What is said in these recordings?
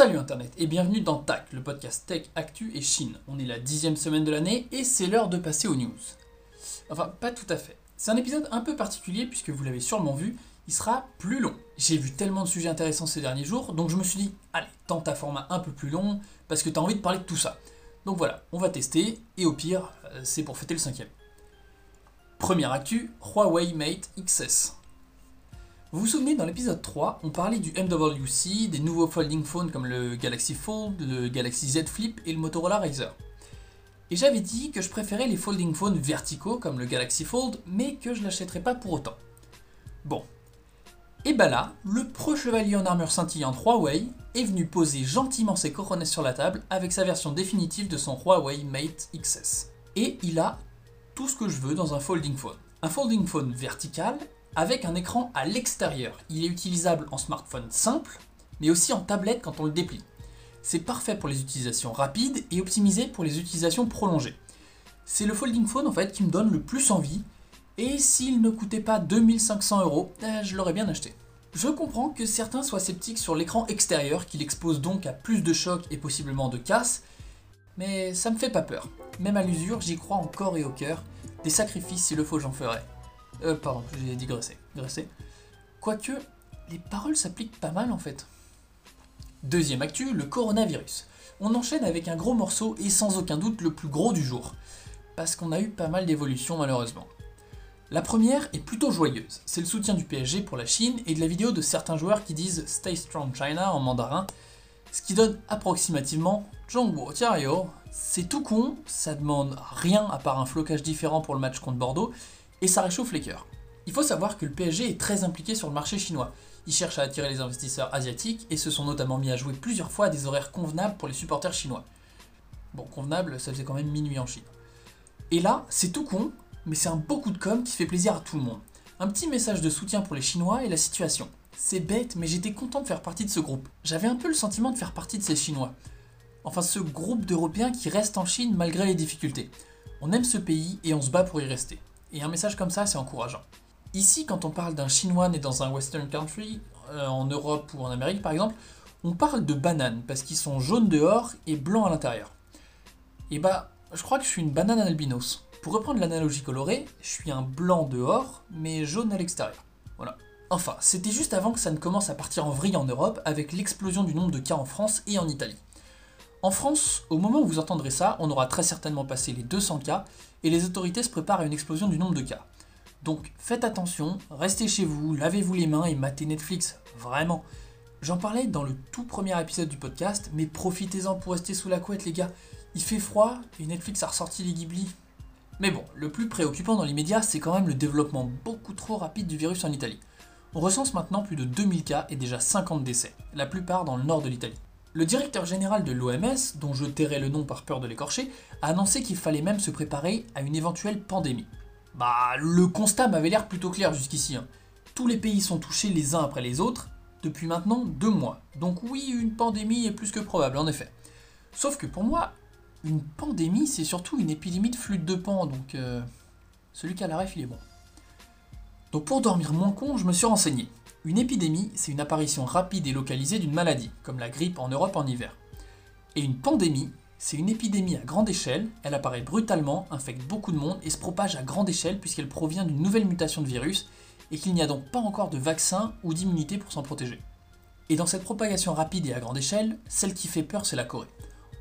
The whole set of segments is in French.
Salut Internet et bienvenue dans TAC, le podcast Tech, Actu et Chine. On est la dixième semaine de l'année et c'est l'heure de passer aux news. Enfin, pas tout à fait. C'est un épisode un peu particulier puisque vous l'avez sûrement vu, il sera plus long. J'ai vu tellement de sujets intéressants ces derniers jours, donc je me suis dit, allez, tente un format un peu plus long parce que t'as envie de parler de tout ça. Donc voilà, on va tester et au pire, euh, c'est pour fêter le cinquième. Première actu, Huawei Mate XS. Vous vous souvenez, dans l'épisode 3, on parlait du MWC, des nouveaux folding phones comme le Galaxy Fold, le Galaxy Z Flip et le Motorola Razr. Et j'avais dit que je préférais les folding phones verticaux comme le Galaxy Fold, mais que je l'achèterais pas pour autant. Bon. Et bah là, le pro chevalier en armure scintillante Huawei est venu poser gentiment ses coronets sur la table avec sa version définitive de son Huawei Mate XS. Et il a tout ce que je veux dans un folding phone. Un folding phone vertical avec un écran à l'extérieur. Il est utilisable en smartphone simple, mais aussi en tablette quand on le déplie. C'est parfait pour les utilisations rapides et optimisé pour les utilisations prolongées. C'est le folding phone en fait qui me donne le plus envie, et s'il ne coûtait pas 2500 euros, eh, je l'aurais bien acheté. Je comprends que certains soient sceptiques sur l'écran extérieur, qu'il expose donc à plus de chocs et possiblement de casse, mais ça me fait pas peur. Même à l'usure, j'y crois encore et au cœur. Des sacrifices, s'il le faut, j'en ferai. Euh, pardon, j'ai digressé. Digressé. Quoique, les paroles s'appliquent pas mal en fait. Deuxième actu, le coronavirus. On enchaîne avec un gros morceau et sans aucun doute le plus gros du jour. Parce qu'on a eu pas mal d'évolutions malheureusement. La première est plutôt joyeuse. C'est le soutien du PSG pour la Chine et de la vidéo de certains joueurs qui disent Stay Strong China en mandarin, ce qui donne approximativement Zhongguo Jiayo. C'est tout con, ça demande rien à part un flocage différent pour le match contre Bordeaux, et ça réchauffe les cœurs. Il faut savoir que le PSG est très impliqué sur le marché chinois. Ils cherchent à attirer les investisseurs asiatiques et se sont notamment mis à jouer plusieurs fois à des horaires convenables pour les supporters chinois. Bon, convenable, ça faisait quand même minuit en Chine. Et là, c'est tout con, mais c'est un beau coup de com qui fait plaisir à tout le monde. Un petit message de soutien pour les Chinois et la situation. C'est bête, mais j'étais content de faire partie de ce groupe. J'avais un peu le sentiment de faire partie de ces Chinois. Enfin, ce groupe d'Européens qui restent en Chine malgré les difficultés. On aime ce pays et on se bat pour y rester. Et un message comme ça, c'est encourageant. Ici, quand on parle d'un Chinois né dans un Western country, euh, en Europe ou en Amérique par exemple, on parle de bananes parce qu'ils sont jaunes dehors et blancs à l'intérieur. Et bah, je crois que je suis une banane albinos. Pour reprendre l'analogie colorée, je suis un blanc dehors, mais jaune à l'extérieur. Voilà. Enfin, c'était juste avant que ça ne commence à partir en vrille en Europe avec l'explosion du nombre de cas en France et en Italie. En France, au moment où vous entendrez ça, on aura très certainement passé les 200 cas et les autorités se préparent à une explosion du nombre de cas. Donc faites attention, restez chez vous, lavez-vous les mains et matez Netflix, vraiment. J'en parlais dans le tout premier épisode du podcast, mais profitez-en pour rester sous la couette les gars. Il fait froid et Netflix a ressorti les Ghibli. Mais bon, le plus préoccupant dans l'immédiat, c'est quand même le développement beaucoup trop rapide du virus en Italie. On recense maintenant plus de 2000 cas et déjà 50 décès, la plupart dans le nord de l'Italie. Le directeur général de l'OMS, dont je tairai le nom par peur de l'écorcher, a annoncé qu'il fallait même se préparer à une éventuelle pandémie. Bah, le constat m'avait l'air plutôt clair jusqu'ici. Hein. Tous les pays sont touchés les uns après les autres depuis maintenant deux mois. Donc oui, une pandémie est plus que probable, en effet. Sauf que pour moi, une pandémie, c'est surtout une épidémie de flûte de pan, donc euh, celui qui a la ref, il est bon. Donc pour dormir moins con, je me suis renseigné. Une épidémie, c'est une apparition rapide et localisée d'une maladie, comme la grippe en Europe en hiver. Et une pandémie, c'est une épidémie à grande échelle, elle apparaît brutalement, infecte beaucoup de monde et se propage à grande échelle puisqu'elle provient d'une nouvelle mutation de virus et qu'il n'y a donc pas encore de vaccin ou d'immunité pour s'en protéger. Et dans cette propagation rapide et à grande échelle, celle qui fait peur, c'est la Corée.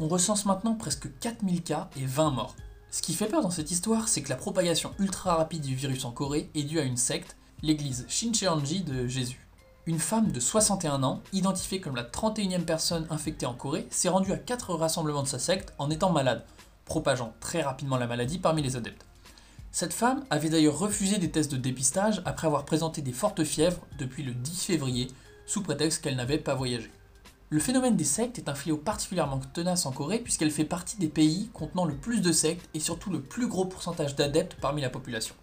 On recense maintenant presque 4000 cas et 20 morts. Ce qui fait peur dans cette histoire, c'est que la propagation ultra rapide du virus en Corée est due à une secte l'église Shincheonji de Jésus. Une femme de 61 ans, identifiée comme la 31e personne infectée en Corée, s'est rendue à 4 rassemblements de sa secte en étant malade, propageant très rapidement la maladie parmi les adeptes. Cette femme avait d'ailleurs refusé des tests de dépistage après avoir présenté des fortes fièvres depuis le 10 février, sous prétexte qu'elle n'avait pas voyagé. Le phénomène des sectes est un fléau particulièrement tenace en Corée puisqu'elle fait partie des pays contenant le plus de sectes et surtout le plus gros pourcentage d'adeptes parmi la population.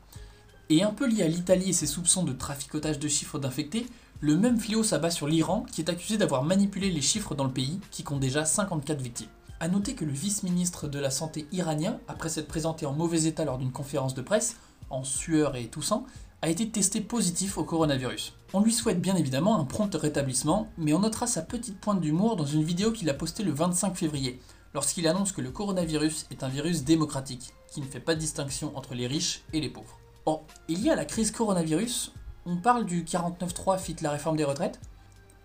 Et un peu lié à l'Italie et ses soupçons de traficotage de chiffres d'infectés, le même fléau s'abat sur l'Iran qui est accusé d'avoir manipulé les chiffres dans le pays, qui compte déjà 54 victimes. A noter que le vice-ministre de la Santé iranien, après s'être présenté en mauvais état lors d'une conférence de presse, en sueur et toussant, a été testé positif au coronavirus. On lui souhaite bien évidemment un prompt rétablissement, mais on notera sa petite pointe d'humour dans une vidéo qu'il a postée le 25 février, lorsqu'il annonce que le coronavirus est un virus démocratique, qui ne fait pas de distinction entre les riches et les pauvres. Or, il y a la crise coronavirus, on parle du 49.3 fit la réforme des retraites,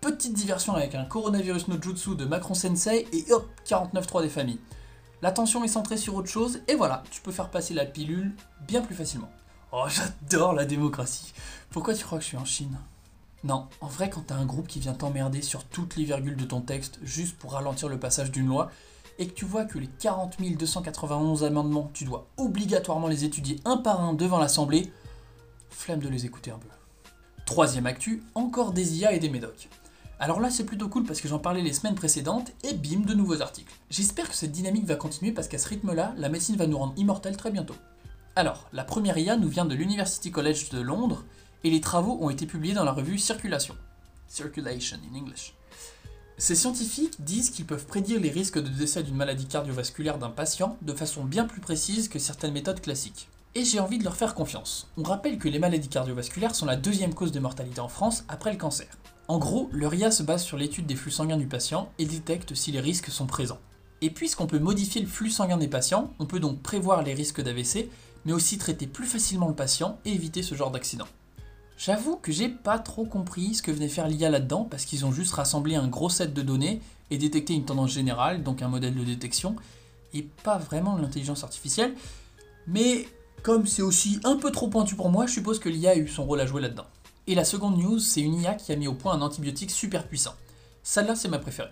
petite diversion avec un coronavirus no jutsu de Macron Sensei et hop, 49.3 des familles. L'attention est centrée sur autre chose et voilà, tu peux faire passer la pilule bien plus facilement. Oh, j'adore la démocratie. Pourquoi tu crois que je suis en Chine? Non, en vrai, quand t'as un groupe qui vient t'emmerder sur toutes les virgules de ton texte juste pour ralentir le passage d'une loi, et que tu vois que les 40 291 amendements, tu dois obligatoirement les étudier un par un devant l'Assemblée, flemme de les écouter un peu. Troisième actu, encore des IA et des médocs. Alors là, c'est plutôt cool parce que j'en parlais les semaines précédentes et bim, de nouveaux articles. J'espère que cette dynamique va continuer parce qu'à ce rythme-là, la médecine va nous rendre immortels très bientôt. Alors, la première IA nous vient de l'University College de Londres et les travaux ont été publiés dans la revue Circulation. Circulation in English. Ces scientifiques disent qu'ils peuvent prédire les risques de décès d'une maladie cardiovasculaire d'un patient de façon bien plus précise que certaines méthodes classiques. Et j'ai envie de leur faire confiance. On rappelle que les maladies cardiovasculaires sont la deuxième cause de mortalité en France après le cancer. En gros, leur IA se base sur l'étude des flux sanguins du patient et détecte si les risques sont présents. Et puisqu'on peut modifier le flux sanguin des patients, on peut donc prévoir les risques d'AVC, mais aussi traiter plus facilement le patient et éviter ce genre d'accident. J'avoue que j'ai pas trop compris ce que venait faire l'IA là-dedans, parce qu'ils ont juste rassemblé un gros set de données et détecté une tendance générale, donc un modèle de détection, et pas vraiment l'intelligence artificielle. Mais comme c'est aussi un peu trop pointu pour moi, je suppose que l'IA a eu son rôle à jouer là-dedans. Et la seconde news, c'est une IA qui a mis au point un antibiotique super puissant. Celle-là, c'est ma préférée.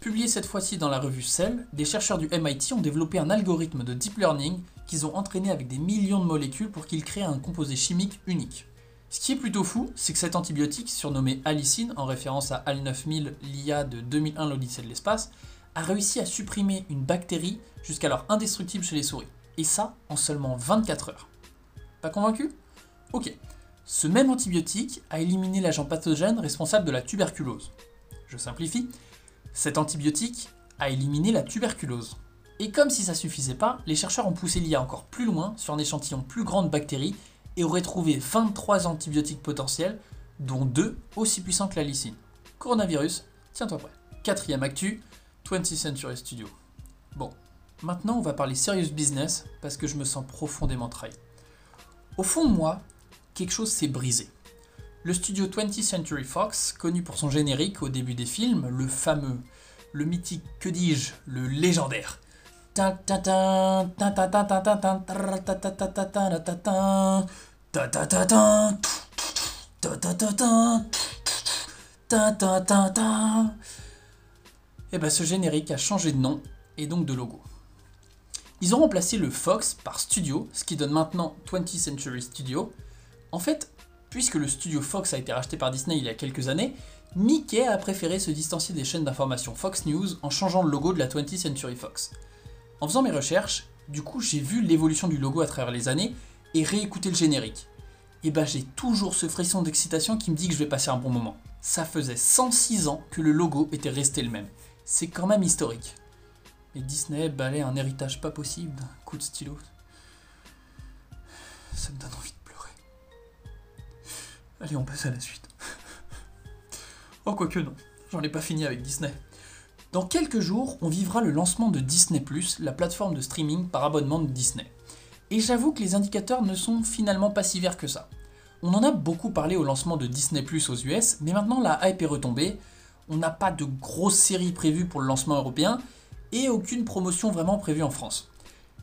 Publiée cette fois-ci dans la revue Cell, des chercheurs du MIT ont développé un algorithme de deep learning qu'ils ont entraîné avec des millions de molécules pour qu'il crée un composé chimique unique. Ce qui est plutôt fou, c'est que cet antibiotique, surnommé Alicine, en référence à Al 9000, l'IA de 2001, l'Odyssée de l'espace, a réussi à supprimer une bactérie jusqu'alors indestructible chez les souris. Et ça en seulement 24 heures. Pas convaincu? Ok, ce même antibiotique a éliminé l'agent pathogène responsable de la tuberculose. Je simplifie, cet antibiotique a éliminé la tuberculose. Et comme si ça suffisait pas, les chercheurs ont poussé l'IA encore plus loin sur un échantillon plus grand de bactéries et auraient trouvé 23 antibiotiques potentiels, dont 2 aussi puissants que la lysine. Coronavirus, tiens-toi prêt. Quatrième actu, 20th Century Studio. Bon, maintenant on va parler serious business parce que je me sens profondément trahi. Au fond de moi, quelque chose s'est brisé. Le studio 20th Century Fox, connu pour son générique au début des films, le fameux, le mythique, que dis-je, le légendaire. Et ben ce générique a changé de nom et donc de logo. Ils ont remplacé le Fox par Studio, ce qui donne maintenant 20th Century Studio, en fait, puisque le studio Fox a été racheté par Disney il y a quelques années, Mickey a préféré se distancier des chaînes d'information Fox News en changeant le logo de la 20th Century Fox. En faisant mes recherches, du coup j'ai vu l'évolution du logo à travers les années et réécouté le générique. Et bah j'ai toujours ce frisson d'excitation qui me dit que je vais passer un bon moment. Ça faisait 106 ans que le logo était resté le même. C'est quand même historique. Et Disney balait un héritage pas possible d'un coup de stylo. Ça me donne envie Allez, on passe à la suite. oh, quoique non, j'en ai pas fini avec Disney. Dans quelques jours, on vivra le lancement de Disney ⁇ la plateforme de streaming par abonnement de Disney. Et j'avoue que les indicateurs ne sont finalement pas si verts que ça. On en a beaucoup parlé au lancement de Disney ⁇ aux US, mais maintenant la hype est retombée, on n'a pas de grosses séries prévues pour le lancement européen, et aucune promotion vraiment prévue en France.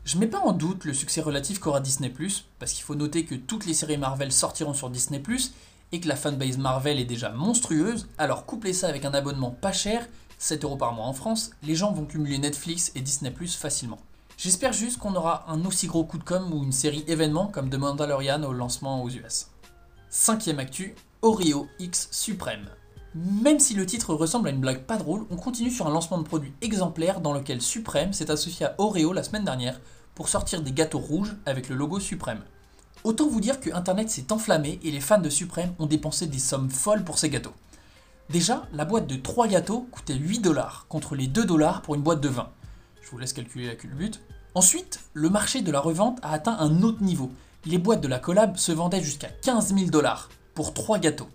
Je mets pas en doute le succès relatif qu'aura Disney ⁇ parce qu'il faut noter que toutes les séries Marvel sortiront sur Disney ⁇ et que la fanbase Marvel est déjà monstrueuse, alors couplez ça avec un abonnement pas cher, 7 euros par mois en France, les gens vont cumuler Netflix et Disney ⁇ facilement. J'espère juste qu'on aura un aussi gros coup de com ou une série événement comme The Mandalorian au lancement aux US. Cinquième actu, Oreo X Supreme. Même si le titre ressemble à une blague pas drôle, on continue sur un lancement de produit exemplaire dans lequel Supreme s'est associé à Oreo la semaine dernière pour sortir des gâteaux rouges avec le logo Supreme. Autant vous dire que Internet s'est enflammé et les fans de Supreme ont dépensé des sommes folles pour ces gâteaux. Déjà, la boîte de 3 gâteaux coûtait 8 dollars contre les 2 dollars pour une boîte de 20. Je vous laisse calculer la culbute. Ensuite, le marché de la revente a atteint un autre niveau, Les boîtes de la collab se vendaient jusqu'à 15 000 dollars pour 3 gâteaux.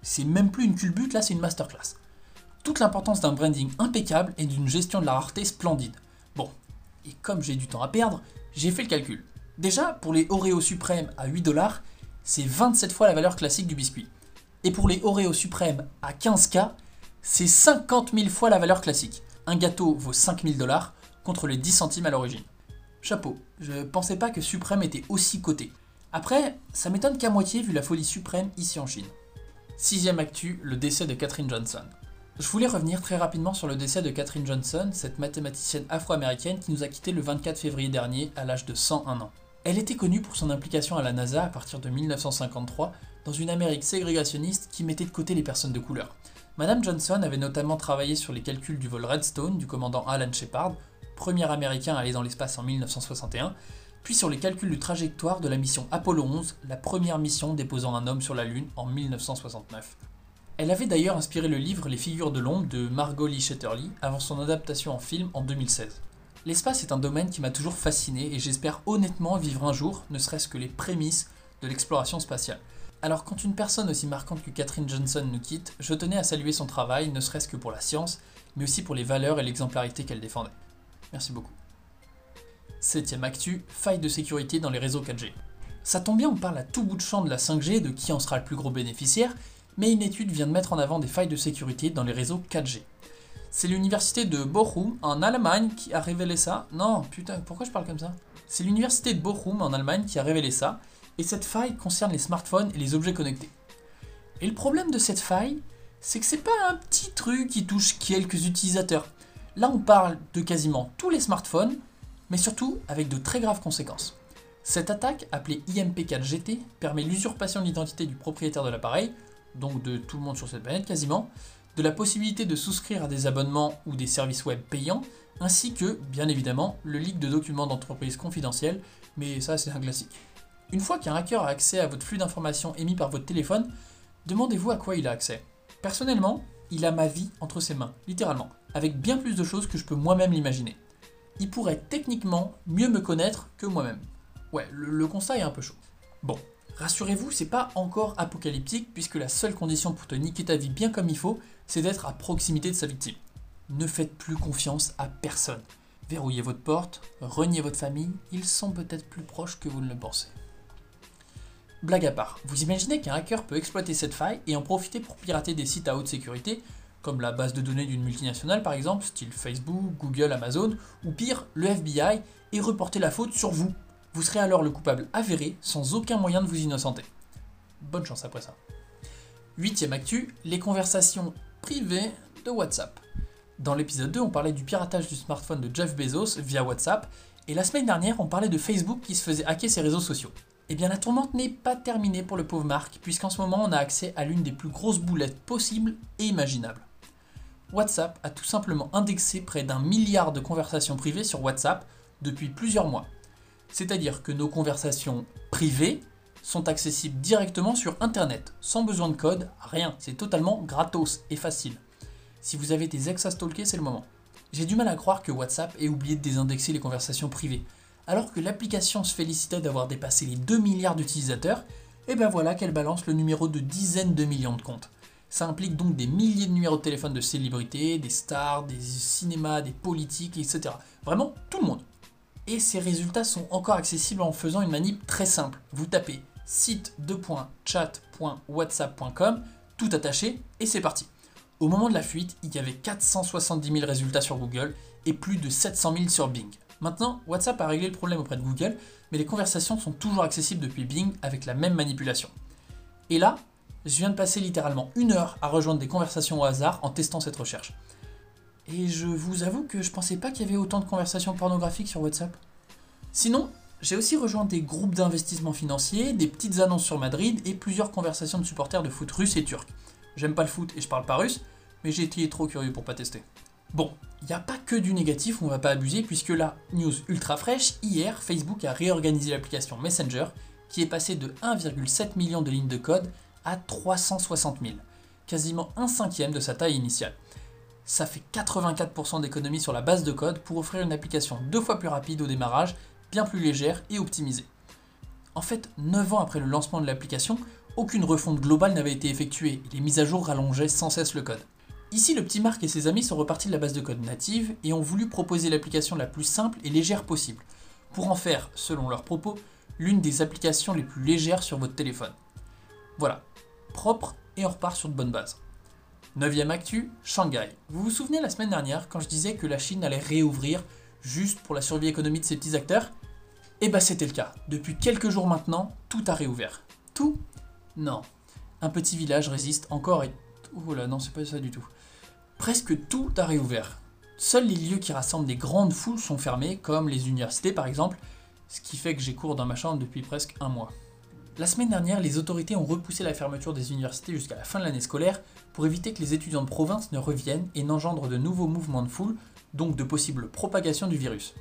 C'est même plus une culbute, là c'est une masterclass. Toute l'importance d'un branding impeccable et d'une gestion de la rareté splendide. Bon, et comme j'ai du temps à perdre, j'ai fait le calcul. Déjà, pour les Oreo suprêmes à 8 dollars, c'est 27 fois la valeur classique du biscuit. Et pour les Oreo suprêmes à 15K, c'est 50 000 fois la valeur classique. Un gâteau vaut 5 000 dollars contre les 10 centimes à l'origine. Chapeau, je pensais pas que Suprême était aussi coté. Après, ça m'étonne qu'à moitié vu la folie suprême ici en Chine. Sixième actu, le décès de Catherine Johnson. Je voulais revenir très rapidement sur le décès de Catherine Johnson, cette mathématicienne afro-américaine qui nous a quittés le 24 février dernier à l'âge de 101 ans. Elle était connue pour son implication à la NASA à partir de 1953 dans une Amérique ségrégationniste qui mettait de côté les personnes de couleur. Madame Johnson avait notamment travaillé sur les calculs du vol Redstone du commandant Alan Shepard, premier américain à aller dans l'espace en 1961, puis sur les calculs de trajectoire de la mission Apollo 11, la première mission déposant un homme sur la Lune en 1969. Elle avait d'ailleurs inspiré le livre Les figures de l'ombre de Margot Lee Shetterly avant son adaptation en film en 2016. L'espace est un domaine qui m'a toujours fasciné et j'espère honnêtement vivre un jour, ne serait-ce que les prémices de l'exploration spatiale. Alors quand une personne aussi marquante que Catherine Johnson nous quitte, je tenais à saluer son travail, ne serait-ce que pour la science, mais aussi pour les valeurs et l'exemplarité qu'elle défendait. Merci beaucoup. Septième actu, faille de sécurité dans les réseaux 4G. Ça tombe bien, on parle à tout bout de champ de la 5G, de qui en sera le plus gros bénéficiaire, mais une étude vient de mettre en avant des failles de sécurité dans les réseaux 4G. C'est l'université de Bochum en Allemagne qui a révélé ça. Non, putain, pourquoi je parle comme ça? C'est l'université de Bochum en Allemagne qui a révélé ça, et cette faille concerne les smartphones et les objets connectés. Et le problème de cette faille, c'est que c'est pas un petit truc qui touche quelques utilisateurs. Là, on parle de quasiment tous les smartphones, mais surtout avec de très graves conséquences. Cette attaque, appelée IMP4GT, permet l'usurpation de l'identité du propriétaire de l'appareil, donc de tout le monde sur cette planète quasiment, de la possibilité de souscrire à des abonnements ou des services web payants, ainsi que, bien évidemment, le leak de documents d'entreprise confidentiels, mais ça c'est un classique. Une fois qu'un hacker a accès à votre flux d'informations émis par votre téléphone, demandez-vous à quoi il a accès. Personnellement, il a ma vie entre ses mains, littéralement avec bien plus de choses que je peux moi-même l'imaginer. Il pourrait techniquement mieux me connaître que moi-même. Ouais, le, constat est un peu chaud. Bon, rassurez-vous, c'est pas encore apocalyptique puisque la seule condition pour te niquer ta vie bien comme il faut, c'est d'être à proximité de sa victime. Ne faites plus confiance à personne. Verrouillez votre porte, reniez votre famille, ils sont peut-être plus proches que vous ne le pensez. Blague à part, vous imaginez qu'un hacker peut exploiter cette faille et en profiter pour pirater des sites à haute sécurité comme la base de données d'une multinationale par exemple, style Facebook, Google, Amazon, ou pire, le FBI, et reporter la faute sur vous. Vous serez alors le coupable avéré, sans aucun moyen de vous innocenter. Bonne chance après ça. Huitième actu, les conversations privées de WhatsApp. Dans l'épisode 2, on parlait du piratage du smartphone de Jeff Bezos via WhatsApp, et la semaine dernière, on parlait de Facebook qui se faisait hacker ses réseaux sociaux. Eh bien, la tourmente n'est pas terminée pour le pauvre Marc, puisqu'en ce moment, on a accès à l'une des plus grosses boulettes possibles et imaginables. WhatsApp a tout simplement indexé près d'un milliard de conversations privées sur WhatsApp depuis plusieurs mois. C'est-à-dire que nos conversations privées sont accessibles directement sur Internet, sans besoin de code, rien, c'est totalement gratos et facile. Si vous avez des ex à stalker, c'est le moment. J'ai du mal à croire que WhatsApp ait oublié de désindexer les conversations privées. Alors que l'application se félicitait d'avoir dépassé les 2 milliards d'utilisateurs, et ben voilà qu'elle balance le numéro de dizaines de millions de comptes. Ça implique donc des milliers de numéros de téléphone de célébrités, des stars, des cinémas, des politiques, etc. Vraiment tout le monde. Et ces résultats sont encore accessibles en faisant une manip très simple. Vous tapez site.chat.whatsapp.com, tout attaché, et c'est parti. Au moment de la fuite, il y avait 470 000 résultats sur Google et plus de 700 000 sur Bing. Maintenant, WhatsApp a réglé le problème auprès de Google, mais les conversations sont toujours accessibles depuis Bing avec la même manipulation. Et là, je viens de passer littéralement une heure à rejoindre des conversations au hasard en testant cette recherche. Et je vous avoue que je pensais pas qu'il y avait autant de conversations pornographiques sur WhatsApp. Sinon, j'ai aussi rejoint des groupes d'investissement financier, des petites annonces sur Madrid et plusieurs conversations de supporters de foot russe et turc. J'aime pas le foot et je parle pas russe, mais j'ai été trop curieux pour pas tester. Bon, il n'y a pas que du négatif, on va pas abuser, puisque là, news ultra fraîche, hier, Facebook a réorganisé l'application Messenger, qui est passée de 1,7 million de lignes de code à 360 000, quasiment un cinquième de sa taille initiale. Ça fait 84% d'économie sur la base de code pour offrir une application deux fois plus rapide au démarrage, bien plus légère et optimisée. En fait, 9 ans après le lancement de l'application, aucune refonte globale n'avait été effectuée et les mises à jour rallongeaient sans cesse le code. Ici, le petit Marc et ses amis sont repartis de la base de code native et ont voulu proposer l'application la plus simple et légère possible, pour en faire, selon leurs propos, l'une des applications les plus légères sur votre téléphone. Voilà, propre et on repart sur de bonnes bases. 9ème actu, Shanghai. Vous vous souvenez la semaine dernière quand je disais que la Chine allait réouvrir juste pour la survie économique de ses petits acteurs? Eh bah c'était le cas. Depuis quelques jours maintenant, tout a réouvert. Tout? Non. Un petit village résiste encore et... Oh là non, c'est pas ça du tout. Presque tout a réouvert. Seuls les lieux qui rassemblent des grandes foules sont fermés, comme les universités par exemple, ce qui fait que j'ai cours dans ma chambre depuis presque un mois. La semaine dernière, les autorités ont repoussé la fermeture des universités jusqu'à la fin de l'année scolaire pour éviter que les étudiants de province ne reviennent et n'engendrent de nouveaux mouvements de foule, donc de possibles propagations du virus.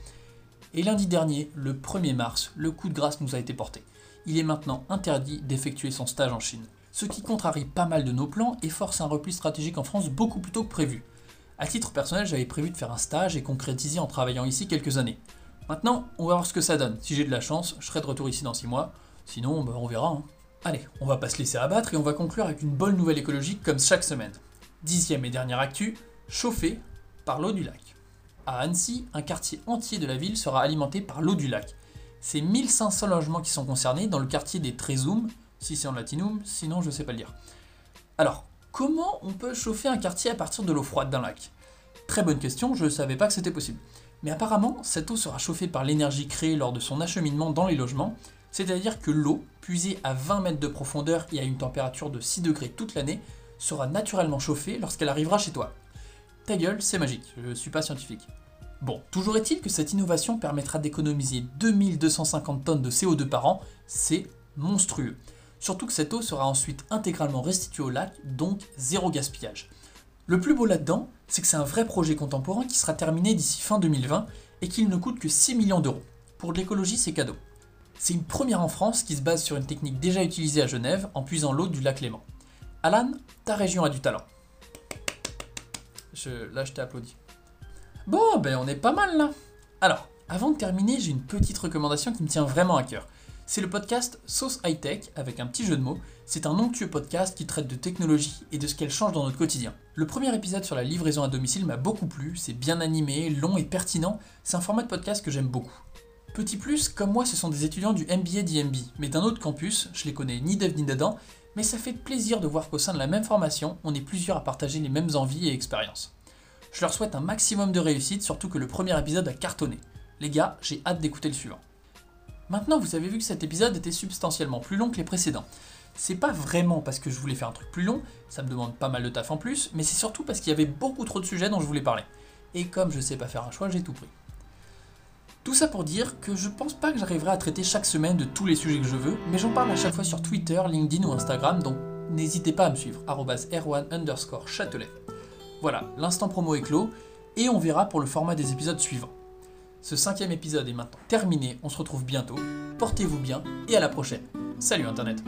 Et lundi dernier, le 1er mars, le coup de grâce nous a été porté. Il est maintenant interdit d'effectuer son stage en Chine. Ce qui contrarie pas mal de nos plans et force un repli stratégique en France beaucoup plus tôt que prévu. À titre personnel, j'avais prévu de faire un stage et concrétiser en travaillant ici quelques années. Maintenant, on va voir ce que ça donne. Si j'ai de la chance, je serai de retour ici dans 6 mois. Sinon, bah, on verra. Hein. Allez, on va pas se laisser abattre et on va conclure avec une bonne nouvelle écologique comme chaque semaine. Dixième et dernière actu, chauffé par l'eau du lac. À Annecy, un quartier entier de la ville sera alimenté par l'eau du lac. C'est 1500 logements qui sont concernés dans le quartier des Trésum, si c'est en latinum, sinon je sais pas le dire. Alors, comment on peut chauffer un quartier à partir de l'eau froide d'un lac? Très bonne question, je ne savais pas que c'était possible. Mais apparemment, cette eau sera chauffée par l'énergie créée lors de son acheminement dans les logements, c'est-à-dire que l'eau, puisée à 20 mètres de profondeur et à une température de 6 degrés toute l'année, sera naturellement chauffée lorsqu'elle arrivera chez toi. Ta gueule, c'est magique, je suis pas scientifique. Bon, toujours est-il que cette innovation permettra d'économiser 2250 tonnes de CO2 par an, c'est monstrueux. Surtout que cette eau sera ensuite intégralement restituée au lac, donc zéro gaspillage. Le plus beau là-dedans, c'est que c'est un vrai projet contemporain qui sera terminé d'ici fin 2020 et qu'il ne coûte que 6 millions d'euros. Pour de l'écologie, c'est cadeau. C'est une première en France qui se base sur une technique déjà utilisée à Genève en puisant l'eau du lac Léman. Alan, ta région a du talent. Je, là, je t'ai applaudi. Bon, ben on est pas mal là. Alors, avant de terminer, j'ai une petite recommandation qui me tient vraiment à cœur. C'est le podcast Sauce High Tech avec un petit jeu de mots. C'est un onctueux podcast qui traite de technologie et de ce qu'elle change dans notre quotidien. Le premier épisode sur la livraison à domicile m'a beaucoup plu, c'est bien animé, long et pertinent, c'est un format de podcast que j'aime beaucoup. Petit plus, comme moi, ce sont des étudiants du MBA d'IMB, mais d'un autre campus, je les connais ni d'Eve ni d'Adam, mais ça fait plaisir de voir qu'au sein de la même formation, on est plusieurs à partager les mêmes envies et expériences. Je leur souhaite un maximum de réussite, surtout que le premier épisode a cartonné. Les gars, j'ai hâte d'écouter le suivant. Maintenant, vous avez vu que cet épisode était substantiellement plus long que les précédents. C'est pas vraiment parce que je voulais faire un truc plus long, ça me demande pas mal de taf en plus, mais c'est surtout parce qu'il y avait beaucoup trop de sujets dont je voulais parler. Et comme je sais pas faire un choix, j'ai tout pris. Tout ça pour dire que je pense pas que j'arriverai à traiter chaque semaine de tous les sujets que je veux, mais j'en parle à chaque fois sur Twitter, LinkedIn ou Instagram, donc n'hésitez pas à me suivre, r1 underscore châtelet. Voilà, l'instant promo est clos, et on verra pour le format des épisodes suivants. Ce cinquième épisode est maintenant terminé, on se retrouve bientôt, portez-vous bien, et à la prochaine. Salut Internet